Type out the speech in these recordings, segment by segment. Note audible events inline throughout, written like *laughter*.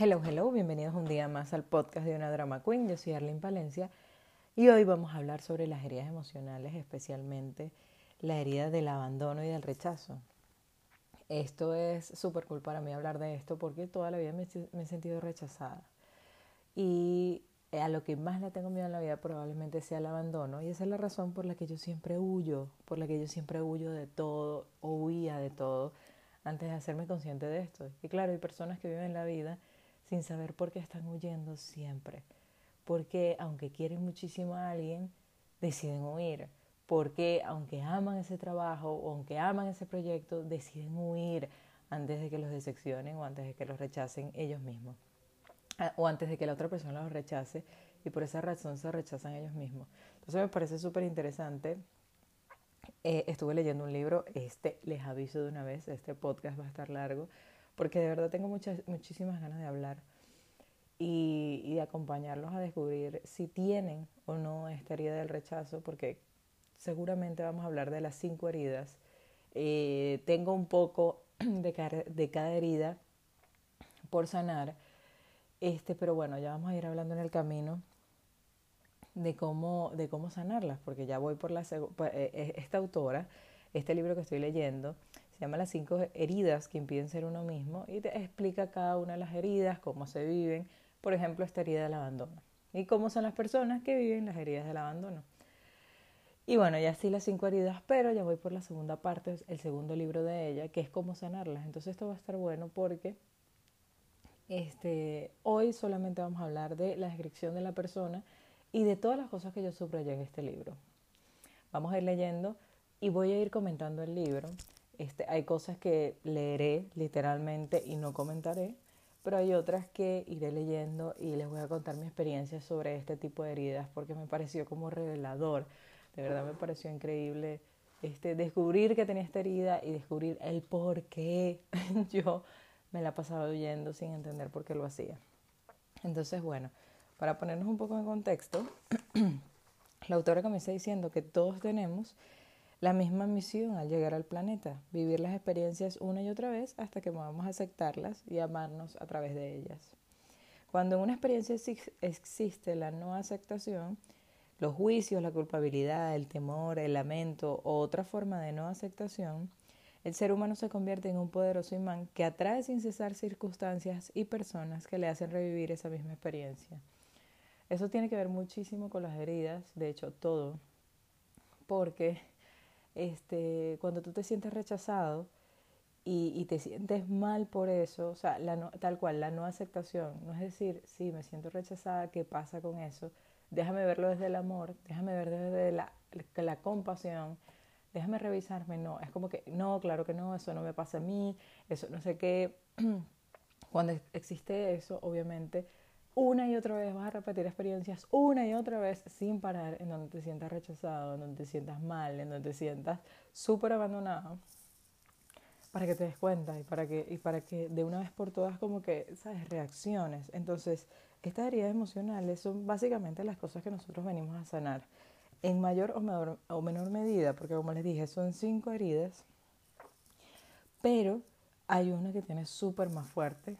Hello, hello, bienvenidos un día más al podcast de una drama queen. Yo soy Arlene Palencia y hoy vamos a hablar sobre las heridas emocionales, especialmente la herida del abandono y del rechazo. Esto es súper cool para mí hablar de esto porque toda la vida me, he sentido rechazada. Y a lo que más le tengo miedo en la vida probablemente sea el abandono y esa es la razón por la que yo siempre huyo, por la que yo siempre huyo de todo o huía de todo antes de hacerme consciente de esto. Y claro, hay personas que viven la vida sin saber por qué están huyendo siempre. Porque aunque quieren muchísimo a alguien, deciden huir. Porque aunque aman ese trabajo o aunque aman ese proyecto, deciden huir antes de que los decepcionen o antes de que los rechacen ellos mismos. Ah, o antes de que la otra persona los rechace y por esa razón se rechazan ellos mismos. Entonces me parece súper interesante. Eh, estuve leyendo un libro, este les aviso de una vez, este podcast va a estar largo, porque de verdad tengo muchas, muchísimas ganas de hablar y, de acompañarlos a descubrir si tienen o no esta herida del rechazo, porque seguramente vamos a hablar de las cinco heridas. Eh, tengo un poco *clears throat* de cada, de cada herida por sanar, este, pero bueno, ya vamos a ir hablando en el camino de cómo, de cómo sanarlas, porque ya voy por la pues, eh, eh, esta autora, este libro que estoy leyendo, se llama Las cinco heridas que impiden ser uno mismo y te explica cada una de las heridas, cómo se viven, por ejemplo, esta herida del abandono y cómo son las personas que viven las heridas del abandono. Y bueno, ya sí las cinco heridas, pero ya voy por la segunda parte, el segundo libro de ella, que es cómo sanarlas. Entonces esto va a estar bueno porque este, hoy solamente vamos a hablar de la descripción de la persona y de todas las cosas que yo subrayé en este libro. Vamos a ir leyendo y voy a ir comentando el libro. Este, hay cosas que leeré literalmente y no comentaré, pero hay otras que iré leyendo y les voy a contar mi experiencia sobre este tipo de heridas porque me pareció como revelador. De verdad me pareció increíble este, descubrir que tenía esta herida y descubrir el por qué *laughs* yo me la pasaba huyendo sin entender por qué lo hacía. Entonces, bueno, para ponernos un poco en contexto, *clears throat* la autora comienza diciendo que todos tenemos la misma misión al llegar al planeta, vivir las experiencias una y otra vez hasta que podamos aceptarlas y amarnos a través de ellas. Cuando en una experiencia existe la no aceptación, los juicios, la culpabilidad, el temor, el lamento o otra forma de no aceptación, el ser humano se convierte en un poderoso imán que atrae sin cesar circunstancias y personas que le hacen revivir esa misma experiencia. Eso tiene que ver muchísimo con las heridas, de hecho todo, porque este, cuando tú te sientes rechazado y, y te sientes mal por eso, o sea, la tal cual, la no aceptación, no es decir, sí, me siento rechazada, ¿qué pasa con eso? Déjame verlo desde el amor, déjame ver desde la, la compasión, déjame revisarme, no, es como que, no, claro que no, eso no me pasa a mí, eso no sé qué. *clears throat* Cuando existe eso, obviamente, una y otra vez vas a repetir experiencias una y otra vez sin parar en donde te sientas rechazado, en donde te sientas mal, en donde te sientas súper abandonado para que te des cuenta y para que, y para que de una vez por todas como que, ¿sabes? Reacciones. Entonces, estas heridas emocionales son básicamente las cosas que nosotros venimos a sanar en mayor o menor, o menor medida, porque como les dije, son cinco heridas, pero hay una que tiene súper más fuerte,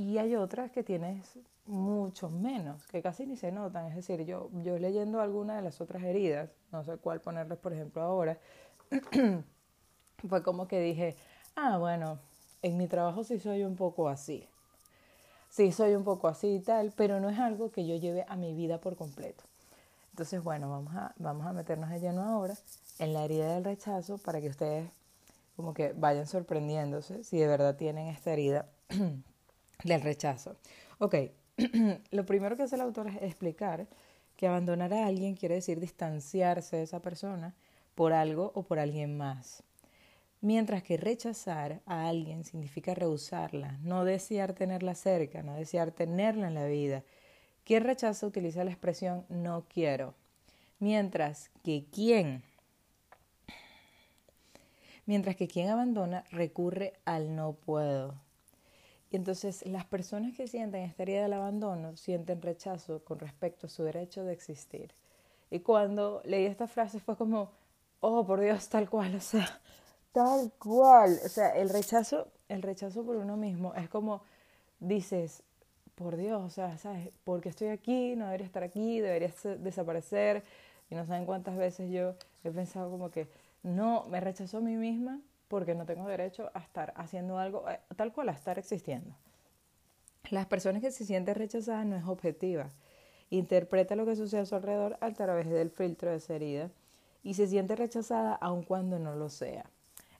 y hay otras que tienes mucho menos, que casi ni se notan. Es decir, yo, yo leyendo alguna de las otras heridas, no sé cuál ponerles por ejemplo ahora, *clears throat* fue como que dije, ah, bueno, en mi trabajo sí soy un poco así. Sí soy un poco así y tal, pero no es algo que yo lleve a mi vida por completo. Entonces, bueno, vamos a, vamos a meternos de lleno ahora en la herida del rechazo para que ustedes como que vayan sorprendiéndose si de verdad tienen esta herida *clears throat* del rechazo. Ok, *clears throat* lo primero que hace el autor es explicar que abandonar a alguien quiere decir distanciarse de esa persona por algo o por alguien más. Mientras que rechazar a alguien significa rehusarla, no desear tenerla cerca, no desear tenerla en la vida. Quien rechaza utiliza la expresión no quiero. Mientras que quien mientras que quien abandona recurre al no puedo. Y entonces las personas que sienten esta herida del abandono sienten rechazo con respecto a su derecho de existir. Y cuando leí esta frase fue como, oh, por Dios, tal cual, *laughs* o sea, tal cual. O sea, el rechazo, el rechazo por uno mismo es como dices, por Dios, o sea, ¿sabes? Porque estoy aquí, no debería estar aquí, debería desaparecer. Y no saben cuántas veces yo he pensado como que, no, me rechazo a mí misma porque no tengo derecho a estar haciendo algo eh, tal cual, a estar existiendo. Las personas que se sienten rechazadas no es objetiva. Interpreta lo que sucede a su alrededor a través del filtro de esa herida y se siente rechazada aun cuando no lo sea.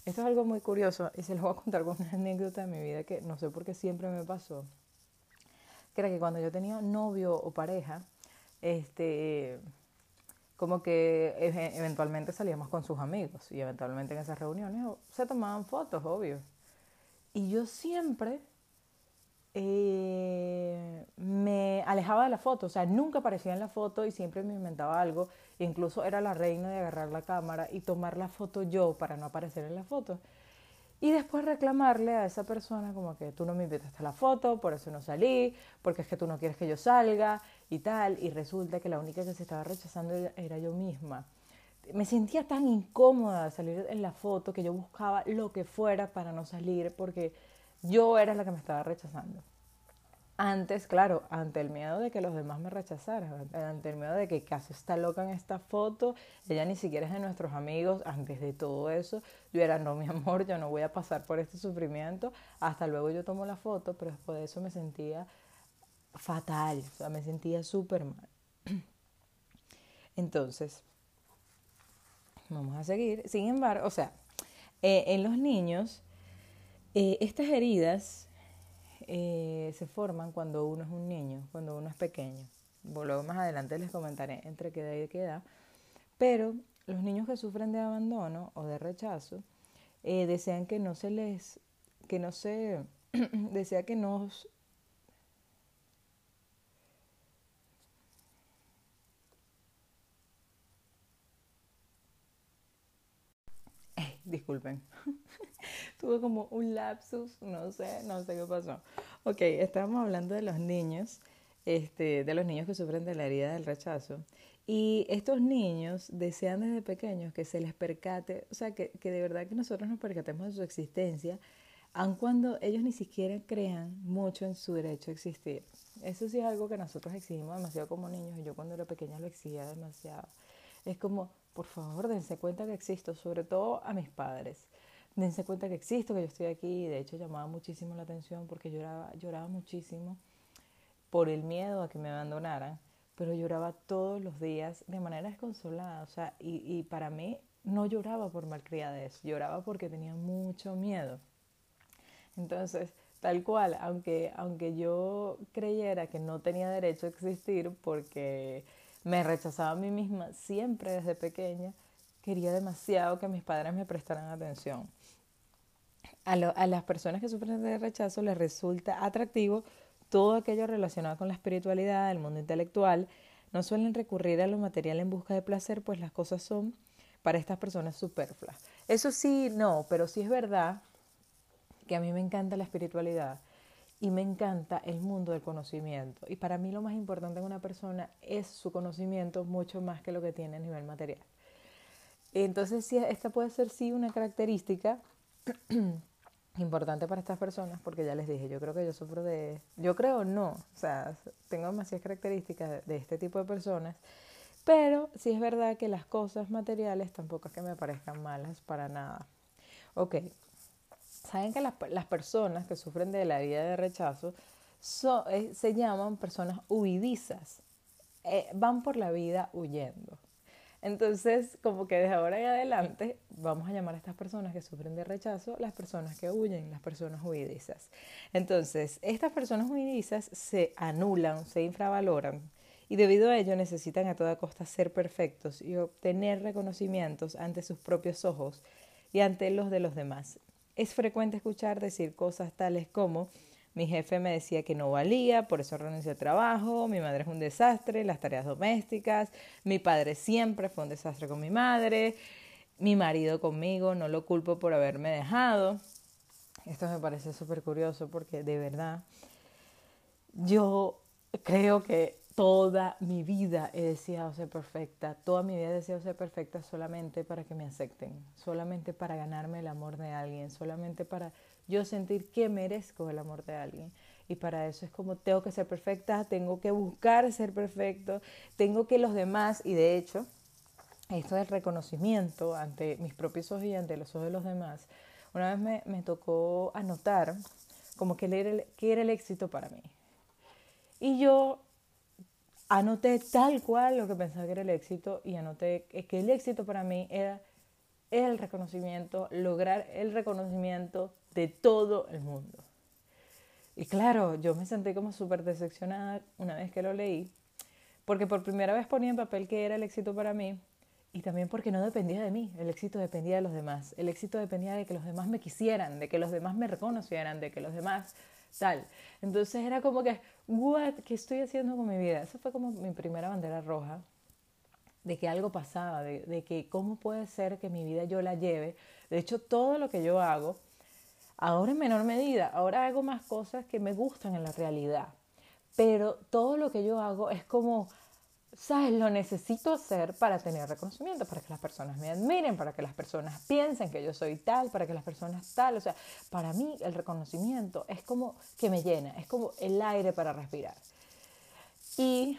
Esto es algo muy curioso y se lo voy a contar con una *laughs* anécdota de mi vida que no sé por qué siempre me pasó. Que era que cuando yo tenía novio o pareja, este, como que eventualmente salíamos con sus amigos y eventualmente en esas reuniones se tomaban fotos, obvio. Y yo siempre eh, me alejaba de la foto, o sea, nunca aparecía en la foto y siempre me inventaba algo. Incluso era la reina de agarrar la cámara y tomar la foto yo para no aparecer en la foto. Y después reclamarle a esa persona como que tú no me invitaste a la foto, por eso no salí, porque es que tú no quieres que yo salga y tal. Y resulta que la única que se estaba rechazando era yo misma. Me sentía tan incómoda de salir en la foto que yo buscaba lo que fuera para no salir porque yo era la que me estaba rechazando. Antes, claro, ante el miedo de que los demás me rechazaran, ante el miedo de que casi está loca en esta foto, ella ni siquiera es de nuestros amigos, antes de todo eso, yo era, no, mi amor, yo no voy a pasar por este sufrimiento, hasta luego yo tomo la foto, pero después de eso me sentía fatal, o sea, me sentía súper mal. *clears throat* Entonces, vamos a seguir. Sin embargo, o sea, eh, en los niños, eh, estas heridas eh, se forman cuando uno es un niño, cuando uno es pequeño. Luego más adelante les comentaré entre qué edad y qué. Pero los niños que sufren de abandono o de rechazo desean que no se les, que no se, *clears throat* desea que no disculpen. *laughs* Tuve como un lapsus, no sé, no sé qué pasó. Ok, estábamos hablando de los niños, este, de los niños que sufren de la herida del rechazo. Y estos niños desean desde pequeños que se les percate, o sea, que, que de verdad que nosotros nos percatemos de su existencia, aun cuando ellos ni siquiera crean mucho en su derecho a existir. Eso sí es algo que nosotros exigimos demasiado como niños, y yo cuando era pequeña lo exigía demasiado. Es como, por favor, dense cuenta que existo, sobre todo a mis padres. Dense cuenta que existo, que yo estoy aquí. De hecho, llamaba muchísimo la atención porque lloraba, lloraba muchísimo por el miedo a que me abandonaran, pero lloraba todos los días de manera desconsolada. O sea, y, y para mí no lloraba por malcriadez, lloraba porque tenía mucho miedo. Entonces, tal cual, aunque, aunque yo creyera que no tenía derecho a existir porque me rechazaba a mí misma siempre desde pequeña, quería demasiado que mis padres me prestaran atención. A, a, las personas que sufren de rechazo les resulta atractivo todo aquello relacionado con la espiritualidad, el mundo intelectual. No suelen recurrir a lo material en busca de placer, pues las cosas son para estas personas superfluas. Eso sí, no, pero sí es verdad que a mí me encanta la espiritualidad y me encanta el mundo del conocimiento. Y para mí lo más importante en una persona es su conocimiento mucho más que lo que tiene a nivel material. Entonces, sí, esta puede ser sí una característica *clears throat* importante para estas personas, porque ya les dije, yo creo que yo sufro de... Yo creo no, o sea, tengo demasiadas características de, este tipo de personas, pero sí es verdad que las cosas materiales tampoco es que me parezcan malas para nada. Ok, Saben que las, las personas que sufren de la herida de rechazo eh, se llaman personas huidizas. Eh, van por la vida huyendo. Entonces, como que desde ahora y adelante, vamos a llamar a estas personas que sufren de rechazo las personas que huyen, las personas huidizas. Entonces, estas personas huidizas se anulan, se infravaloran y debido a ello necesitan a toda costa ser perfectos y obtener reconocimientos ante sus propios ojos y ante los de los demás. Es frecuente escuchar decir cosas tales como mi jefe me decía que no valía, por eso renuncié al trabajo, mi madre es un desastre, las tareas domésticas, mi padre siempre fue un desastre con mi madre, mi marido conmigo, no lo culpo por haberme dejado. Esto me parece súper curioso porque de verdad yo creo que toda mi vida he deseado ser perfecta, toda mi vida he deseado ser perfecta solamente para que me acepten, solamente para ganarme el amor de alguien, solamente para yo sentir que merezco el amor de alguien. Y para eso es como tengo que ser perfecta, tengo que buscar ser perfecto, tengo que los demás, y de hecho, esto del reconocimiento ante mis propios ojos y ante los ojos de los demás, una vez me, tocó anotar como que era el éxito para mí. Y yo anoté tal cual lo que pensaba que era el éxito y anoté que el éxito para mí era el reconocimiento, lograr el reconocimiento de todo el mundo. Y claro, yo me sentí como súper decepcionada una vez que lo leí, porque por primera vez ponía en papel que era el éxito para mí y también porque no dependía de mí, el éxito dependía de los demás, el éxito dependía de que los demás me quisieran, de que los demás me reconocieran, de que los demás tal. Entonces era como que, what, ¿qué estoy haciendo con mi vida? Esa fue como mi primera bandera roja de que algo pasaba, de, de que cómo puede ser que mi vida yo la lleve. De hecho, todo lo que yo hago, ahora en menor medida, ahora hago más cosas que me gustan en la realidad. Pero todo lo que yo hago es como ¿sabes? Lo necesito hacer para tener reconocimiento, para que las personas me admiren, para que las personas piensen que yo soy tal, para que las personas tal. O sea, para mí el reconocimiento es como que me llena, es como el aire para respirar. Y,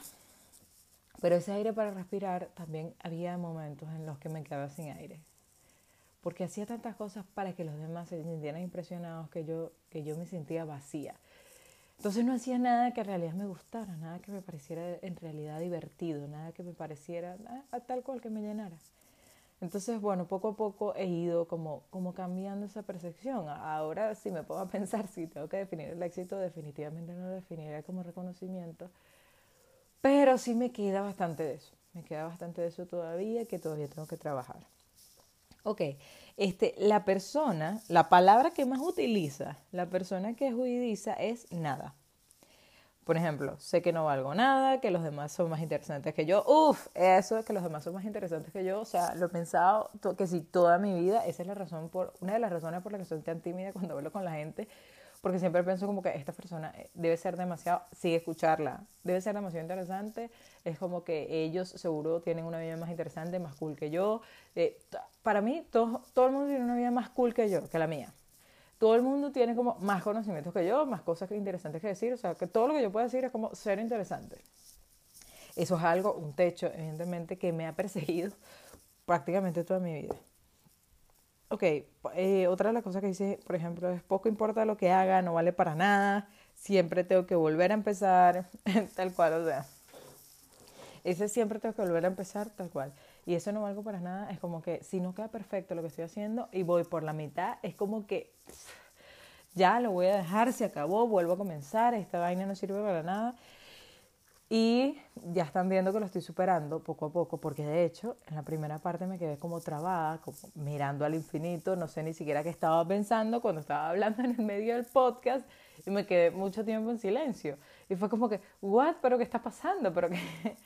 pero ese aire para respirar también había momentos en los que me quedaba sin aire. Porque hacía tantas cosas para que los demás se sintieran impresionados que yo, que yo me sentía vacía. Entonces no hacía nada que en realidad me gustara, nada que me pareciera en realidad divertido, nada que me pareciera ah, tal cual que me llenara. Entonces, bueno, poco a poco he ido como, como cambiando esa percepción. Ahora si me puedo pensar si tengo que definir el éxito, definitivamente no lo definiría como reconocimiento, pero sí me queda bastante de eso, me queda bastante de eso todavía que todavía tengo que trabajar. Ok, este, la persona, la palabra que más utiliza la persona que juidiza es nada. Por ejemplo, sé que no valgo nada, que los demás son más interesantes que yo. Uf, eso es que los demás son más interesantes que yo. O sea, lo he pensado que si toda mi vida, esa es la razón por, una de las razones por las que soy tan tímida cuando hablo con la gente, porque siempre pienso como que esta persona eh, debe ser demasiado, sí, escucharla, debe ser demasiado interesante, es como que ellos seguro tienen una vida más interesante, más cool que yo. Eh, para mí, todo, todo el mundo tiene una vida más cool que yo, que la mía. Todo el mundo tiene como más conocimientos que yo, más cosas interesantes que decir, o sea, que todo lo que yo pueda decir es como ser interesante. Eso es algo, un techo, evidentemente, que me ha *laughs* perseguido prácticamente toda mi vida. Ok, eh, otra de las cosas que dice, por ejemplo, es poco importa lo que haga, no vale para nada, siempre tengo que volver a empezar, *laughs* tal cual, o sea. Ese siempre tengo que volver a empezar, tal cual. Y eso no valgo para nada, es como que si no queda perfecto lo que estoy haciendo y voy por la mitad, es como que ya lo voy a dejar, se acabó, vuelvo a comenzar, esta vaina no sirve para nada. Y ya están viendo que lo estoy superando poco a poco, porque de hecho en la primera parte me quedé como trabada, como mirando al infinito, no sé ni siquiera qué estaba pensando cuando estaba hablando en el medio del podcast y me quedé mucho tiempo en silencio. Y fue como que, ¿what? ¿Pero qué está pasando? Pero que *laughs*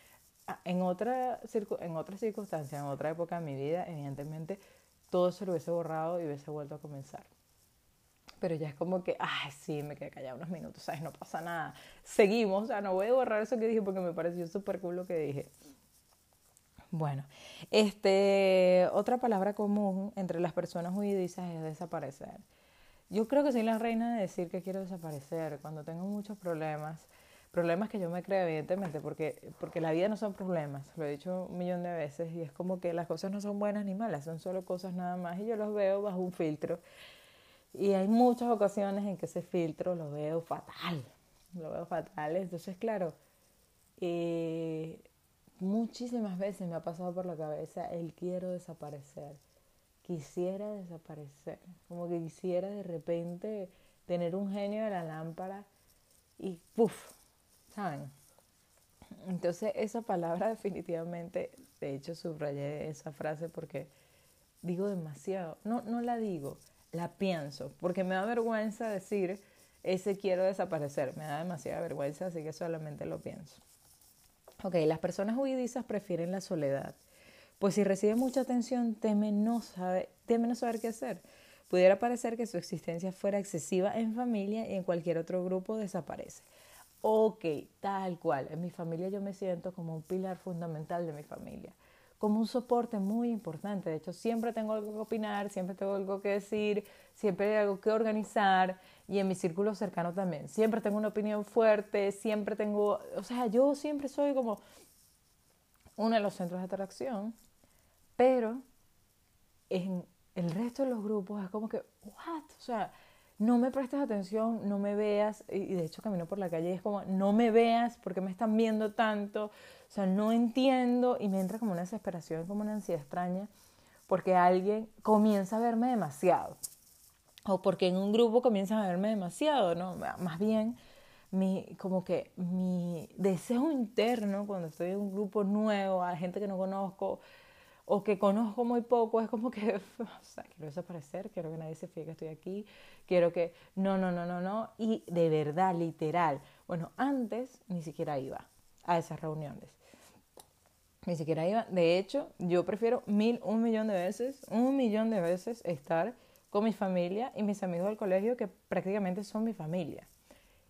en otra, en otra circunstancia, en otra época de mi vida, evidentemente todo se lo hubiese borrado y hubiese vuelto a comenzar pero ya es como que, ay, sí, me quedé callada unos minutos, ¿sabes? No pasa nada. Seguimos, o sea, no voy a borrar eso que dije porque me pareció súper cool lo que dije. Bueno, este, otra palabra común entre las personas huidizas es desaparecer. Yo creo que soy la reina de decir que quiero desaparecer cuando tengo muchos problemas, problemas que yo me creo evidentemente, porque, porque la vida no son problemas, lo he dicho un millón de veces, y es como que las cosas no son buenas ni malas, son solo cosas nada más, y yo los veo bajo un filtro y hay muchas ocasiones en que ese filtro lo veo fatal, lo veo fatal. Entonces, claro, eh, muchísimas veces me ha pasado por la cabeza el quiero desaparecer. Quisiera desaparecer, como que quisiera de repente tener un genio de la lámpara y ¡puf! ¿Saben? Entonces esa palabra definitivamente, de hecho subrayé esa frase porque digo demasiado, no, no la digo, la pienso, porque me da vergüenza decir ese quiero desaparecer, me da demasiada vergüenza, así que solamente lo pienso. Ok, las personas huidizas prefieren la soledad, pues si reciben mucha atención temen no, saber, temen no saber qué hacer. Pudiera parecer que su existencia fuera excesiva en familia y en cualquier otro grupo desaparece. Ok, tal cual. En mi familia yo me siento como un pilar fundamental de mi familia como un soporte muy importante. De hecho, siempre tengo algo que opinar, siempre tengo algo que decir, siempre hay algo que organizar y en mi círculo cercano también. Siempre tengo una opinión fuerte, siempre tengo, o sea, yo siempre soy como uno de los centros de atracción, pero en el resto de los grupos es como que, ¿what? O sea, no me prestes atención, no me veas, y de hecho camino por la calle y es como, no me veas porque me están viendo tanto, o sea, no entiendo y me entra como una desesperación, como una ansiedad extraña, porque alguien comienza a verme demasiado, o porque en un grupo comienzan a verme demasiado, ¿no? Más bien, mi, como que mi deseo interno cuando estoy en un grupo nuevo, a gente que no conozco, o que conozco muy poco, es como que, *laughs* o sea, quiero desaparecer, quiero que nadie se fije que estoy aquí, quiero que, no, no, no, no, no, y de verdad, literal. Bueno, antes ni siquiera iba a esas reuniones. Ni siquiera iba. De hecho, yo prefiero mil, un millón de veces, un millón de veces estar con mi familia y mis amigos del colegio que prácticamente son mi familia.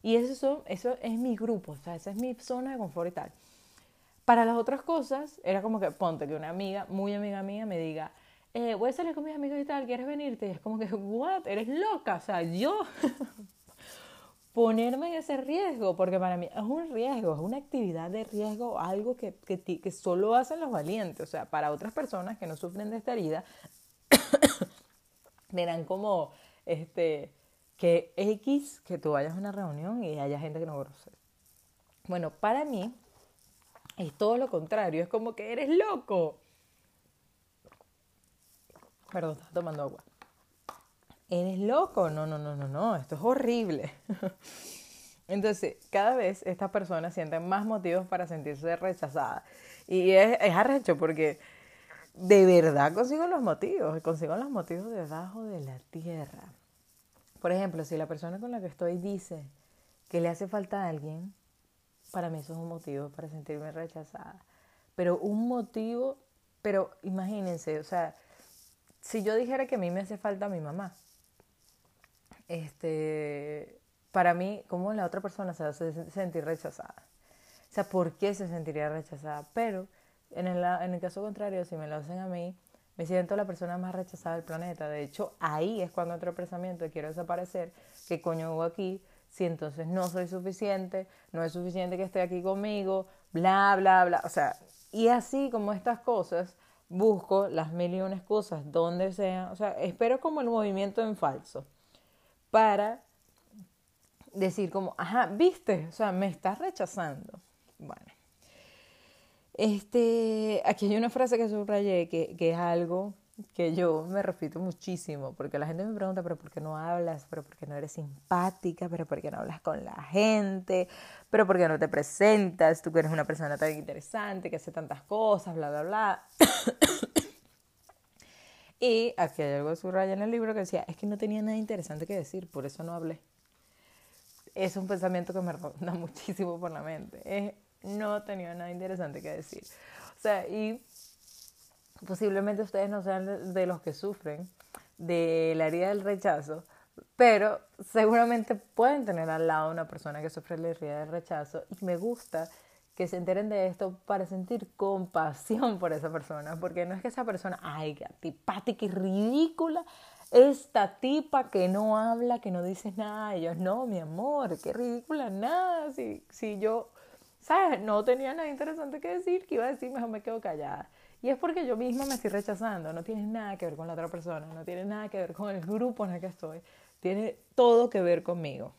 Y eso, eso es mi grupo, o sea, esa es mi zona de confort y tal. Para las otras cosas, era como que ponte que una amiga, muy amiga mía, me diga, eh, voy a salir con mis amigos y tal, ¿quieres venirte? Y es como que, ¿what? ¿Eres loca? O sea, yo *laughs* ponerme en ese riesgo, porque para mí es un riesgo, es una actividad de riesgo, algo que, que, que solo hacen los valientes. O sea, para otras personas que no sufren de esta herida, *coughs* verán como, este, que X, que tú vayas a una reunión y haya gente que no conoces. Bueno, para mí, es todo lo contrario, es como que eres loco. Perdón, estaba tomando agua. ¿Eres loco? No, no, no, no, no, esto es horrible. *laughs* Entonces, cada vez estas personas sienten más motivos para sentirse rechazadas. Y es, es arrecho porque de verdad consigo los motivos, consigo los motivos debajo de la tierra. Por ejemplo, si la persona con la que estoy dice que le hace falta a alguien, para mí eso es un motivo para sentirme rechazada. Pero un motivo, pero imagínense, o sea, si yo dijera que a mí me hace falta mi mamá, este, para mí, ¿cómo la otra persona se a sentir rechazada? O sea, ¿por qué se sentiría rechazada? Pero en el, en el caso contrario, si me lo hacen a mí, me siento la persona más rechazada del planeta. De hecho, ahí es cuando otro pensamiento quiero desaparecer, ¿qué coño hubo aquí? Si entonces no soy suficiente, no es suficiente que esté aquí conmigo, bla, bla, bla. O sea, y así como estas cosas, busco las mil y unas cosas donde sea, o sea, espero como el movimiento en falso para decir como, ajá, viste, o sea, me estás rechazando. Bueno, este, aquí hay una frase que subrayé que, que es algo que yo me repito muchísimo, porque la gente me pregunta, pero ¿por qué no hablas? ¿Pero por qué no eres simpática? ¿Pero por qué no hablas con la gente? ¿Pero por qué no te presentas? Tú que eres una persona tan interesante, que hace tantas cosas, bla, bla, bla. *coughs* y aquí hay algo de su raya en el libro que decía, es que no tenía nada interesante que decir, por eso no hablé. Es un pensamiento que me ronda *laughs* muchísimo por la mente. no tenía nada interesante que decir. O sea, y posiblemente ustedes no sean de los que sufren de la herida del rechazo, pero seguramente pueden tener al lado una persona que sufre la herida del rechazo y me gusta que se enteren de esto para sentir compasión por esa persona, porque no es que esa persona, ay, antipática y ridícula, esta tipa que no habla, que no dice nada, ellos, no, mi amor, qué ridícula, nada, si, si yo, ¿sabes? No tenía nada interesante que decir, que iba a decir, mejor me quedo callada. Y es porque yo misma me estoy rechazando, no tiene nada que ver con la otra persona, no tiene nada que ver con el grupo en el que estoy, tiene todo que ver conmigo.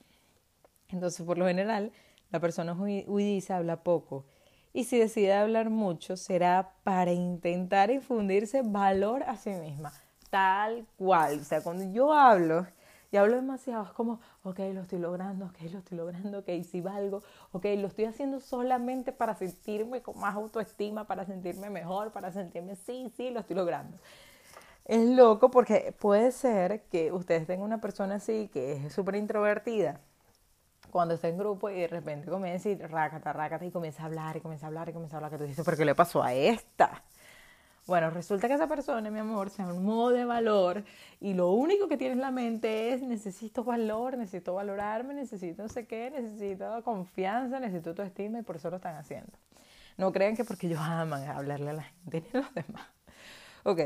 Entonces, por lo general, la persona huidiza habla poco. Y si decide hablar mucho, será para intentar infundirse valor a sí misma, tal cual. O sea, cuando yo hablo, y hablo demasiado, es como, ok, lo estoy logrando, ok, lo estoy logrando, ok, si valgo, ok, lo estoy haciendo solamente para sentirme con más autoestima, para sentirme mejor, para sentirme, sí, sí, lo estoy logrando. Es loco porque puede ser que ustedes tengan una persona así que es súper introvertida cuando está en grupo y de repente comienza y rácata, rácata y comienza a hablar y comienza a hablar y comienza a hablar que tú dices, ¿pero qué le pasó a esta? Bueno, resulta que esa persona, mi amor, se armó de valor y lo único que tiene en la mente es necesito valor, necesito valorarme, necesito no sé qué, necesito confianza, necesito tu estima y por eso lo están haciendo. No crean que porque ellos aman hablarle a la gente ni a los demás. Ok.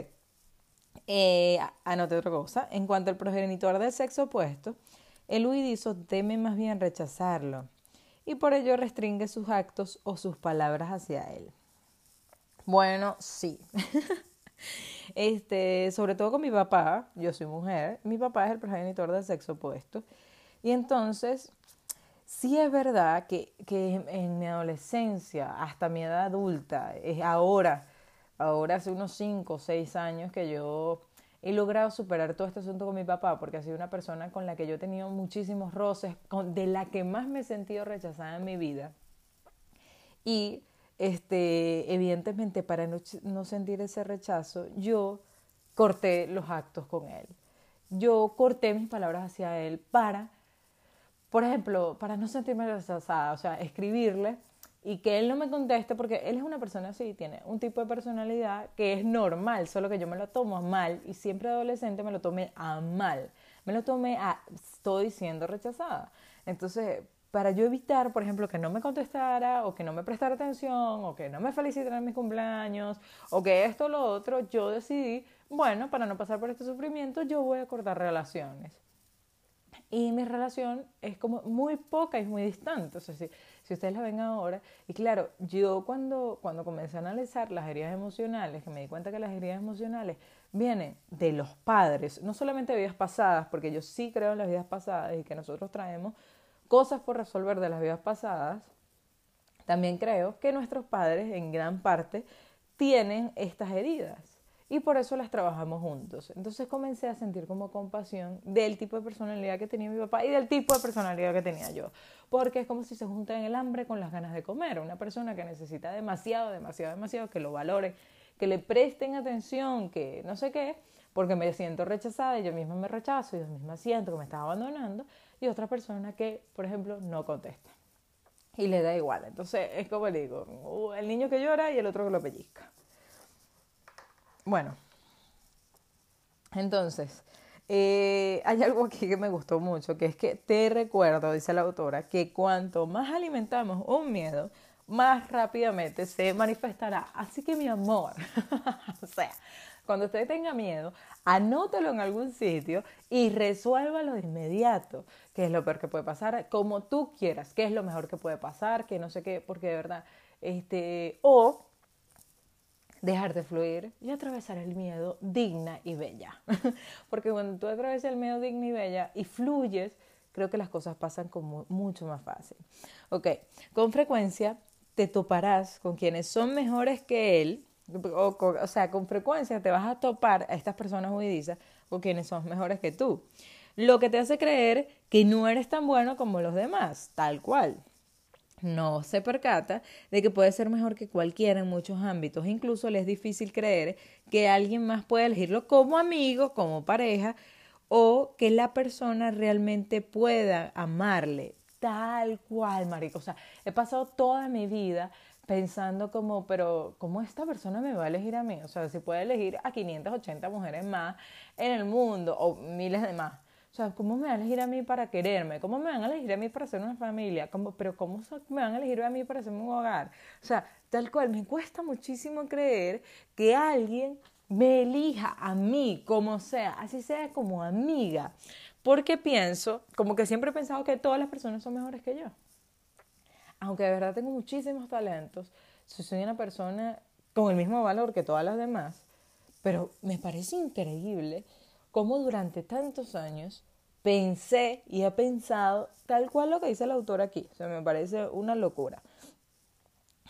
Eh, anote otra cosa. En cuanto al progenitor del sexo opuesto, el huidizo teme más bien rechazarlo y por ello restringe sus actos o sus palabras hacia él. Bueno, sí. *laughs* este, sobre todo con mi papá, yo soy mujer, mi papá es el progenitor del sexo opuesto. Y entonces, sí es verdad que, que en mi adolescencia, hasta mi edad adulta, es ahora, ahora hace unos 5 o 6 años que yo he logrado superar todo este asunto con mi papá, porque ha sido una persona con la que yo he tenido muchísimos roces, con, de la que más me he sentido rechazada en mi vida. Y este, evidentemente para no, sentir ese rechazo, yo corté los actos con él. Yo corté mis palabras hacia él para, por ejemplo, para no sentirme rechazada, o sea, escribirle y que él no me conteste porque él es una persona así, tiene un tipo de personalidad que es normal, solo que yo me lo tomo a mal y siempre adolescente me lo tomé a mal, me lo tomé a estoy siendo rechazada. Entonces, para yo evitar, por ejemplo, que no me contestara o que no me prestara atención o que no me felicitara en mis cumpleaños o que esto o lo otro, yo decidí, bueno, para no pasar por este sufrimiento, yo voy a cortar relaciones. Y mi relación es como muy poca y muy distante. O sea, si, si ustedes la ven ahora, y claro, yo cuando, cuando comencé a analizar las heridas emocionales, que me di cuenta que las heridas emocionales vienen de los padres, no solamente de vidas pasadas, porque yo sí creo en las vidas pasadas y que nosotros traemos cosas por resolver de las vidas pasadas, también creo que nuestros padres en gran parte tienen estas heridas y por eso las trabajamos juntos. Entonces comencé a sentir como compasión del tipo de personalidad que tenía mi papá y del tipo de personalidad que tenía yo, porque es como si se juntan el hambre con las ganas de comer, una persona que necesita demasiado, demasiado, demasiado que lo valore, que le presten atención, que no sé qué, porque me siento rechazada y yo misma me rechazo y yo misma siento que me está abandonando, y otra persona que, por ejemplo, no contesta y le da igual. Entonces es como digo, uh, el niño que llora y el otro que lo pellizca. Bueno, entonces, eh, hay algo aquí que me gustó mucho, que es que te recuerdo, dice la autora, que cuanto más alimentamos un miedo, más rápidamente se manifestará. Así que mi amor, *laughs* o sea, cuando usted tenga miedo, anótelo en algún sitio y resuélvalo de inmediato. ¿Qué es lo peor que puede pasar? Como tú quieras. ¿Qué es lo mejor que puede pasar? Que no sé qué, porque de verdad, este, o dejar de fluir y atravesar el miedo digna y bella. *laughs* Porque cuando tú atravesas el miedo digna y bella y fluyes, creo que las cosas pasan mucho más fácil. Ok, con frecuencia te toparás con quienes son mejores que él, o, o sea, con frecuencia te vas a topar a estas personas huidizas con quienes son mejores que tú. Lo que te hace creer que no eres tan bueno como los demás, tal cual no se percata de que puede ser mejor que cualquiera en muchos ámbitos. Incluso le es difícil creer que alguien más puede elegirlo como amigo, como pareja, o que la persona realmente pueda amarle tal cual, marico. O sea, he pasado toda mi vida pensando como, pero ¿cómo esta persona me va a elegir a mí? O sea, si puede elegir a 580 mujeres más en el mundo o miles de más o sea, ¿cómo me van a elegir a mí para quererme? ¿Cómo me van a elegir a mí para ser una familia? ¿Cómo, pero ¿cómo me van a elegir a mí para ser un hogar? O sea, tal cual, me cuesta muchísimo creer que alguien me elija a mí, como sea, así sea como amiga. Porque pienso, como que siempre he pensado que todas las personas son mejores que yo. Aunque de verdad tengo muchísimos talentos, soy una persona con el mismo valor que todas las demás, pero me parece increíble cómo durante tantos años pensé y he pensado tal cual lo que dice el autor aquí. O sea, me parece una locura.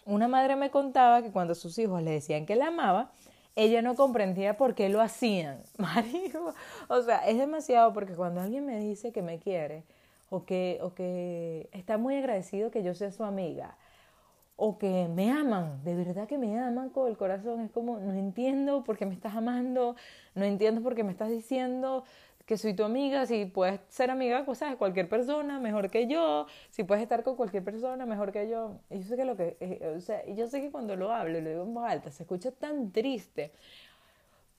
Una madre me contaba que cuando sus hijos le decían que la amaba, ella no comprendía por qué lo hacían. *laughs* Marico, o sea, es demasiado porque cuando alguien me dice que me quiere o que, o que está muy agradecido que yo sea su amiga, o que me aman, de verdad que me aman con el corazón. Es como, no entiendo por qué me estás amando, no entiendo por qué me estás diciendo que soy tu amiga, si puedes ser amiga cosas de cualquier persona mejor que yo, si puedes estar con cualquier persona mejor que yo. Y yo sé que lo que, eh, o sea, yo sé que cuando lo hablo lo digo en voz alta, se escucha tan triste,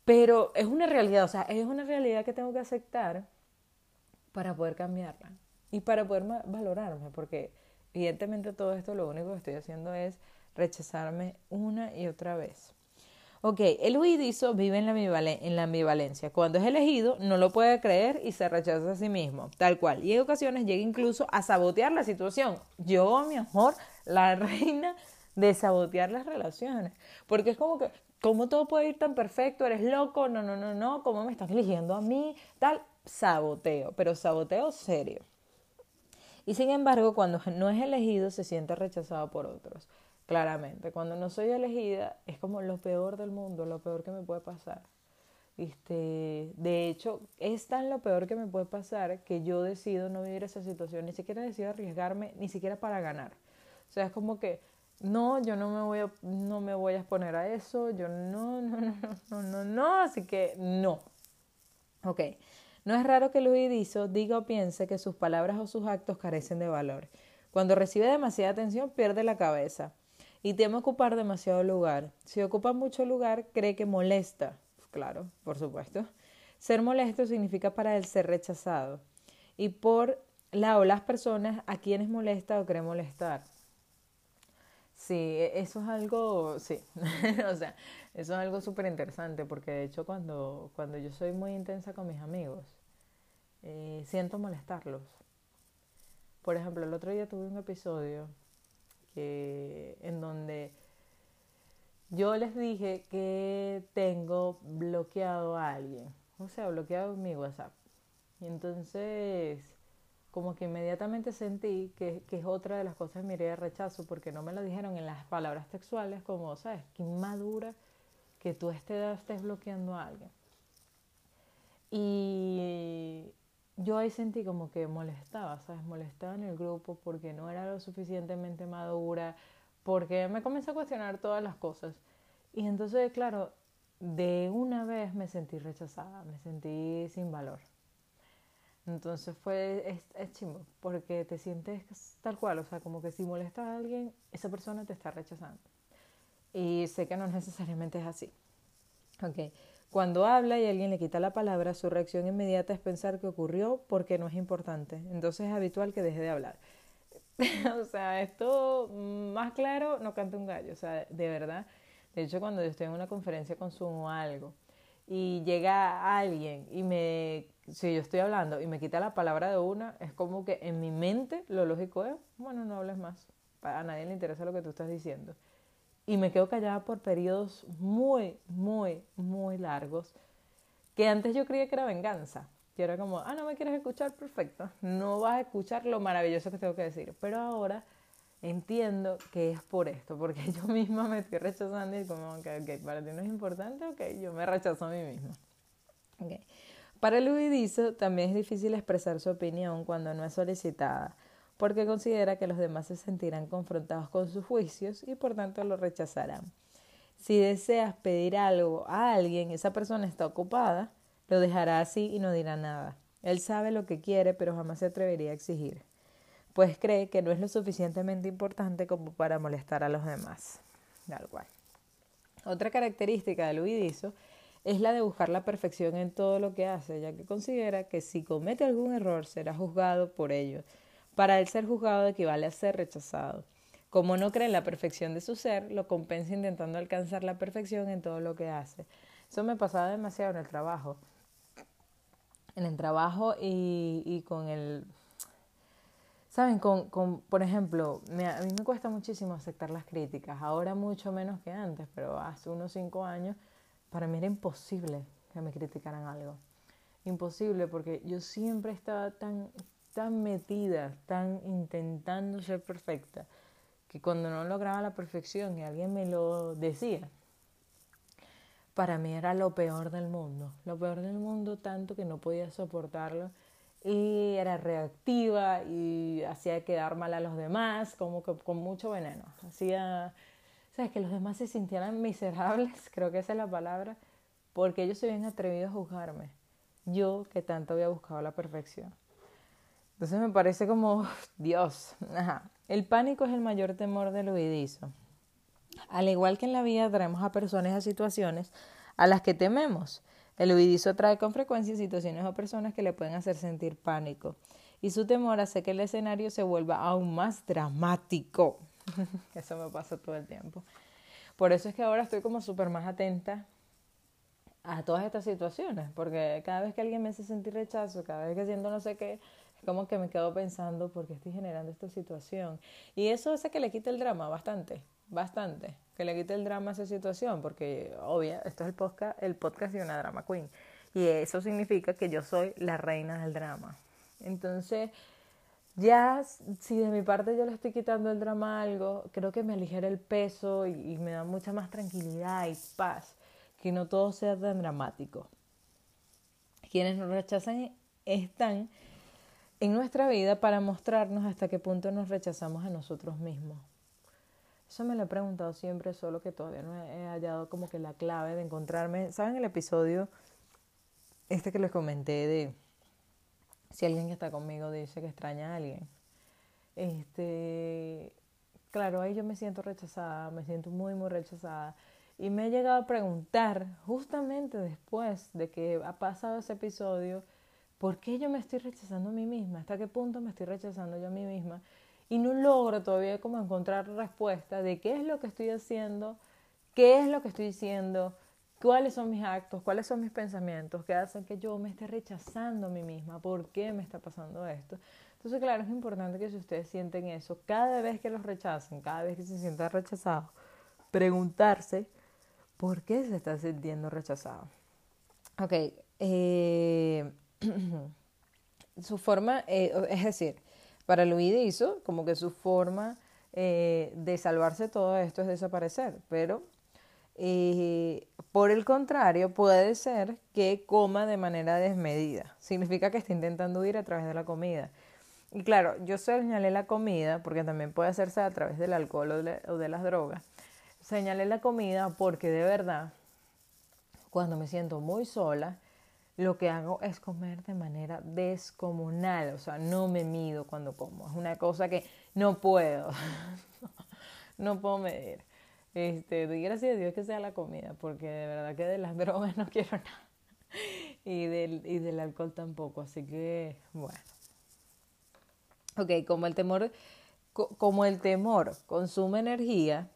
pero es una realidad, o sea, es una realidad que tengo que aceptar para poder cambiarla y para poder valorarme, porque Evidentemente todo esto lo único que estoy haciendo es rechazarme una y otra vez. Ok, el huidizo vive en la, en la ambivalencia. Cuando es elegido, no lo puede creer y se rechaza a sí mismo, tal cual. Y en ocasiones llega incluso a sabotear la situación. Yo, mi amor, la *laughs* reina de sabotear las relaciones. Porque es como que, ¿cómo todo puede ir tan perfecto? ¿Eres loco? No, no, no, no. ¿Cómo me estás eligiendo a mí? Tal, saboteo, pero saboteo serio. Y sin embargo, cuando no es elegido, se siente rechazado por otros claramente. Cuando no soy elegida es como lo peor del mundo, lo peor que me puede pasar. Este, de hecho, es tan lo peor que me puede pasar que yo decido no vivir esa situación, ni siquiera decido arriesgarme, ni siquiera para ganar. O sea, es como que no, yo no me voy a, no me voy a exponer a eso, yo no, no, no, no, no, no, así que no. Ok, no es raro que el huidizo diga o piense que sus palabras o sus actos carecen de valor. Cuando recibe demasiada atención pierde la cabeza y teme ocupar demasiado lugar. Si ocupa mucho lugar, cree que molesta. Claro, por supuesto. Ser molesto significa para él ser rechazado. Y por la o las personas a quienes molesta o cree molestar. Sí, e, eso es algo, sí, *laughs* o sea, eso es algo súper interesante porque de hecho cuando, cuando yo soy muy intensa con mis amigos, eh, siento molestarlos. Por ejemplo, el otro día tuve un episodio que, en donde yo les dije que tengo bloqueado a alguien, o sea, bloqueado mi WhatsApp. Y entonces, como que inmediatamente sentí que, que es otra de las cosas mi de rechazo, porque no me lo dijeron en las palabras textuales, como, ¿sabes? Qué inmadura que tú estés, estés bloqueando a alguien. Y yo ahí sentí como que molestaba, ¿sabes? Molestaba en el grupo porque no era lo suficientemente madura, porque me comencé a cuestionar todas las cosas. Y entonces, claro, de una vez me sentí rechazada, me sentí sin valor. Entonces fue, es, es chimbo, porque te sientes tal cual, o sea, como que si molestas a alguien, esa persona te está rechazando. Y sé que no necesariamente es así. Ok. Cuando habla y alguien le quita la palabra, su reacción inmediata es pensar que ocurrió porque no es importante. Entonces es habitual que deje de hablar. *laughs* o sea, esto más claro no canta un gallo. O sea, de verdad. De hecho, cuando yo estoy en una conferencia consumo algo y llega alguien y me, si yo estoy hablando y me quita la palabra de una, es como que en mi mente lo lógico es, bueno, no hables más. A nadie le interesa lo que tú estás diciendo y me quedo callada por periodos muy, muy, muy largos, que antes yo creía que era venganza, que era como, ah, no me quieres escuchar, perfecto, no vas a escuchar lo maravilloso que tengo que decir, pero ahora entiendo que es por esto, porque *laughs* yo misma me estoy rechazando y como, ok, para ti no es importante, ok, yo me rechazo a mí misma. Okay. Para el huidizo también es difícil expresar su opinión cuando no es solicitada porque considera que los demás se sentirán confrontados con sus juicios y por tanto lo rechazarán. Si deseas pedir algo a alguien, esa persona está ocupada, lo dejará así y no dirá nada. Él sabe lo que quiere, pero jamás se atrevería a exigir, pues cree que no es lo suficientemente importante como para molestar a los demás. Tal cual. Otra característica del huidizo es la de buscar la perfección en todo lo que hace, ya que considera que si comete algún error será juzgado por ello para él ser juzgado equivale a ser rechazado. Como no cree en la perfección de su ser, lo compensa intentando alcanzar la perfección en todo lo que hace. Eso me pasaba demasiado en el trabajo. En el trabajo y, y con el... Saben, con, con por ejemplo, me, a mí me cuesta muchísimo aceptar las críticas, ahora mucho menos que antes, pero hace unos cinco años para mí era imposible que me criticaran algo. Imposible porque yo siempre estaba tan, tan metida, tan intentando ser perfecta, que cuando no lograba la perfección y alguien me lo decía, para mí era lo peor del mundo, lo peor del mundo tanto que no podía soportarlo y era reactiva y hacía quedar mal a los demás, como que con mucho veneno, hacía, sabes, que los demás se sintieran miserables, *laughs* creo que esa es la palabra, porque ellos se habían atrevido a juzgarme, yo que tanto había buscado la perfección. Entonces me parece como, Dios, *laughs* El pánico es el mayor temor del huidizo. Al igual que en la vida traemos a personas a situaciones a las que tememos. El huidizo trae con frecuencia situaciones o personas que le pueden hacer sentir pánico. Y su temor hace que el escenario se vuelva aún más dramático. *laughs* eso me pasa todo el tiempo. Por eso es que ahora estoy como súper más atenta a todas estas situaciones, porque cada vez que alguien me hace sentir rechazo, cada vez que siento no sé qué, es como que me quedo pensando por qué estoy generando esta situación. Y eso hace que le quite el drama bastante, bastante, que le quite el drama a esa situación, porque obvio, esto es el podcast, el podcast de una drama queen. Y eso significa que yo soy la reina del drama. Entonces, ya si de mi parte yo le estoy quitando el drama a algo, creo que me aligera el peso y, y me da mucha más tranquilidad y paz que no todo sea tan dramático. Quienes nos rechazan están en nuestra vida para mostrarnos hasta qué punto nos rechazamos a nosotros mismos. Eso me lo he preguntado siempre, solo que todavía no he hallado como que la clave de encontrarme. ¿Saben el episodio este que les comenté de si alguien que está conmigo dice que extraña a alguien? Este, claro, ahí yo me siento rechazada, me siento muy, muy rechazada. Y me he llegado a preguntar, justamente después de que ha pasado ese episodio, ¿por qué yo me estoy rechazando a mí misma? ¿Hasta qué punto me estoy rechazando yo a mí misma? Y no logro todavía como encontrar respuesta de qué es lo que estoy haciendo, qué es lo que estoy diciendo, cuáles son mis actos, cuáles son mis pensamientos que hacen que yo me esté rechazando a mí misma, por qué me está pasando esto. Entonces, claro, es importante que si ustedes sienten eso, cada vez que los rechacen, cada vez que se sientan rechazados, preguntarse ¿Por qué se está sintiendo rechazado? Ok, eh, *clears throat* su forma, eh, es decir, para Luis como que su forma eh, de salvarse todo esto es desaparecer, pero por el contrario, puede ser que coma de manera desmedida. Significa que está intentando huir a través de la comida. Y claro, yo señalé la comida porque también puede hacerse a través del alcohol o de las drogas señalé la comida porque de verdad, cuando me siento muy sola, lo que hago es comer de manera descomunal, o sea, no me mido cuando como, es una cosa que no puedo, *laughs* no puedo medir. Este, doy gracias a Dios que sea la comida, porque de verdad que de las *laughs* drogas no quiero nada. Y del, y del alcohol tampoco, así que bueno. Ok, como el temor, como el temor consume energía,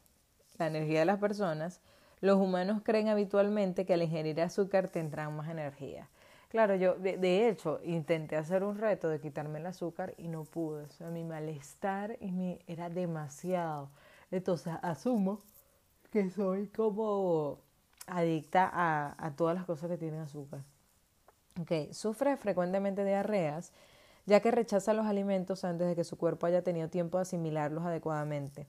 la energía de las personas, los humanos creen habitualmente que al ingerir azúcar tendrán más energía. Claro, yo de, hecho intenté hacer un reto de quitarme el azúcar y no pude. O sea, mi malestar y mi, era demasiado. Entonces asumo que soy como adicta a, todas las cosas que tienen azúcar. Okay. Sufre frecuentemente diarreas ya que rechaza los alimentos antes de que su cuerpo haya tenido tiempo de asimilarlos adecuadamente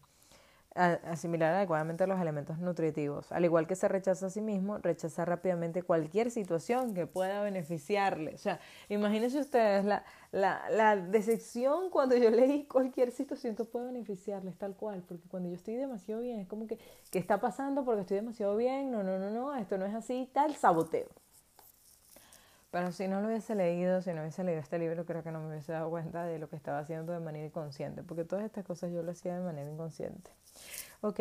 asimilar adecuadamente los elementos nutritivos. Al igual que se rechaza a sí mismo, rechaza rápidamente cualquier situación que pueda beneficiarle. O sea, imagínense ustedes la, la, la decepción cuando yo leí cualquier situación que pueda beneficiarles, tal cual, porque cuando yo estoy demasiado bien, es como que, ¿qué está pasando? Porque estoy demasiado bien, no, no, no, no, esto no es así, tal, saboteo. Pero si no lo hubiese leído, si no hubiese leído este libro, creo que no me hubiese dado cuenta de lo que estaba haciendo de manera inconsciente, porque todas estas cosas yo lo hacía de manera inconsciente. Ok,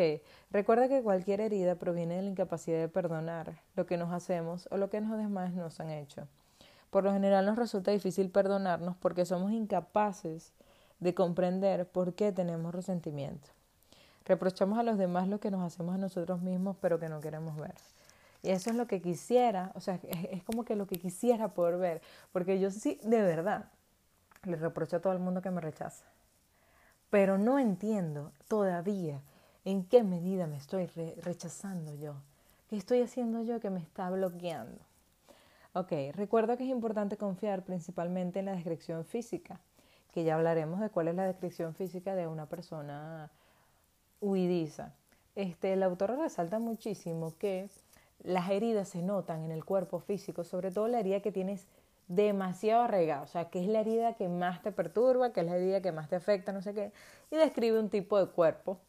recuerda que cualquier herida proviene de la incapacidad de perdonar lo que nos hacemos o lo que los demás nos han hecho. Por lo general nos resulta difícil perdonarnos porque somos incapaces de comprender por qué tenemos resentimiento. Reprochamos a los demás lo que nos hacemos a nosotros mismos pero que no queremos ver. Y eso es lo que quisiera, o sea, es, como que lo que quisiera poder ver, porque yo sí, de verdad, le reprocho a todo el mundo que me rechaza pero no entiendo todavía en qué medida me estoy rechazando yo. ¿Qué estoy haciendo yo que me está bloqueando? Ok, recuerdo que es importante confiar principalmente en la descripción física, que ya hablaremos de cuál es la descripción física de una persona huidiza. Este, el autor resalta muchísimo que las heridas se notan en el cuerpo físico, sobre todo la herida que tienes demasiado arraigado, o sea, que es la herida que más te perturba, que es la herida que más te afecta, no sé qué, y describe un tipo de cuerpo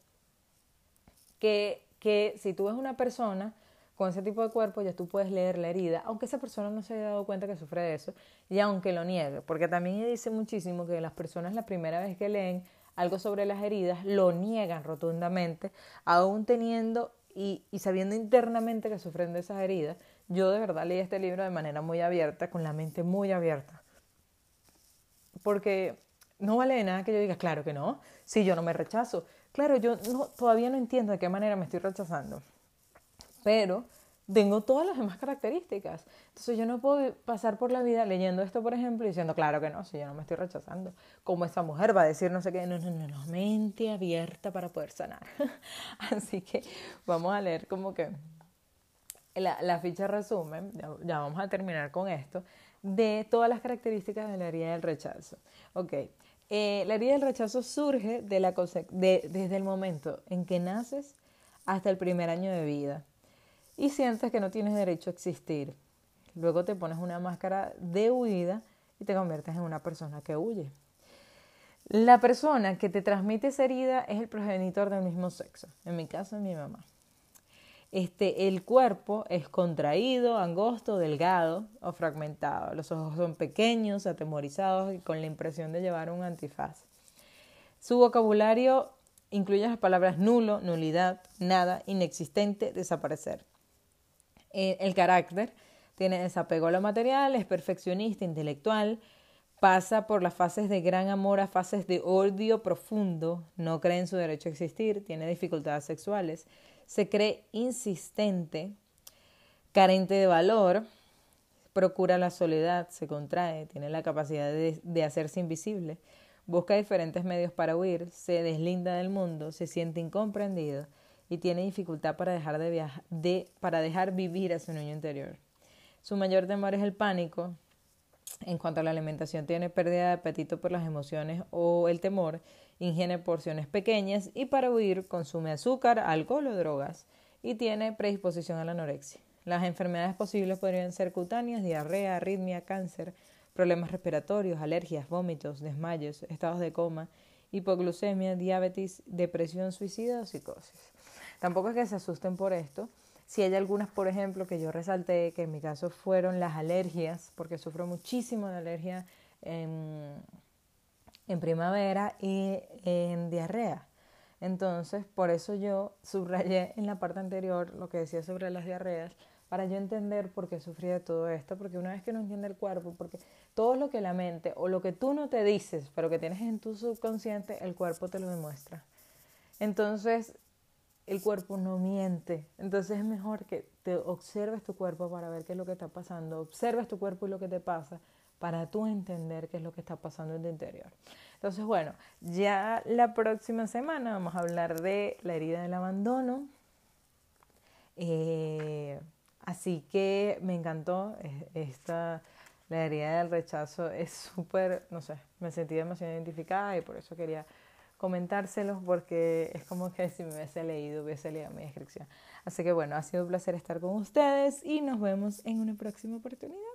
que, que si tú ves una persona con ese tipo de cuerpo, ya tú puedes leer la herida, aunque esa persona no se haya dado cuenta que sufre de eso, y aunque lo niegue, porque también dice muchísimo que las personas la primera vez que leen algo sobre las heridas lo niegan rotundamente, aún teniendo y, sabiendo internamente que sufren de esas heridas, yo de verdad leí este libro de manera muy abierta, con la mente muy abierta. Porque no vale de nada que yo diga, claro que no, si yo no me rechazo. Claro, yo no, todavía no entiendo de qué manera me estoy rechazando, pero tengo todas las demás características. Entonces yo no puedo pasar por la vida leyendo esto, por ejemplo, y diciendo, claro que no, si yo no me estoy rechazando. Como esta mujer va a decir no sé qué, no, no, no, no, mente abierta para poder sanar. *laughs* Así que vamos a leer como que la, la ficha resumen, ya, vamos a terminar con esto, de todas las características de la herida del rechazo. Ok, eh, la herida del rechazo surge de la de, desde el momento en que naces hasta el primer año de vida y sientes que no tienes derecho a existir. Luego te pones una máscara de huida y te conviertes en una persona que huye. La persona que te transmite esa herida es el progenitor del mismo sexo. En mi caso, mi mamá. Este, el cuerpo es contraído, angosto, delgado o fragmentado. Los ojos son pequeños, atemorizados y con la impresión de llevar un antifaz. Su vocabulario incluye las palabras nulo, nulidad, nada, inexistente, desaparecer. Eh, el carácter tiene desapego a lo material, es perfeccionista, intelectual, pasa por las fases de gran amor a fases de odio profundo, no cree en su derecho a existir, tiene dificultades sexuales, se cree insistente, carente de valor, procura la soledad, se contrae, tiene la capacidad de, de hacerse invisible, busca diferentes medios para huir, se deslinda del mundo, se siente incomprendido, y tiene dificultad para dejar, de de, para dejar vivir a su niño interior. Su mayor temor es el pánico. En cuanto a la alimentación, tiene pérdida de apetito por las emociones o el temor, ingiere porciones pequeñas y para huir consume azúcar, alcohol o drogas y tiene predisposición a la anorexia. Las enfermedades posibles podrían ser cutáneas, diarrea, arritmia, cáncer, problemas respiratorios, alergias, vómitos, desmayos, estados de coma, hipoglucemia, diabetes, depresión, suicida o psicosis. Tampoco es que se asusten por esto. Si hay algunas, por ejemplo, que yo resalté, que en mi caso fueron las alergias, porque sufro muchísimo de alergia en, primavera y en diarrea. Entonces, por eso yo subrayé en la parte anterior lo que decía sobre las diarreas, para yo entender por qué sufrí de todo esto, porque una vez que no entiende el cuerpo, porque todo lo que la mente o lo que tú no te dices, pero que tienes en tu subconsciente, el cuerpo te lo demuestra. Entonces, el cuerpo no miente. Entonces es mejor que te observes tu cuerpo para ver qué es lo que está pasando. Observes tu cuerpo y lo que te pasa para tú entender qué es lo que está pasando en tu interior. Entonces, bueno, ya la próxima semana vamos a hablar de la herida del abandono. Eh, así que me encantó esta, la herida del rechazo. Es súper, no sé, me sentí demasiado identificada y por eso quería comentárselos porque es como que si me hubiese leído, hubiese leído mi descripción. Así que bueno, ha sido un placer estar con ustedes y nos vemos en una próxima oportunidad.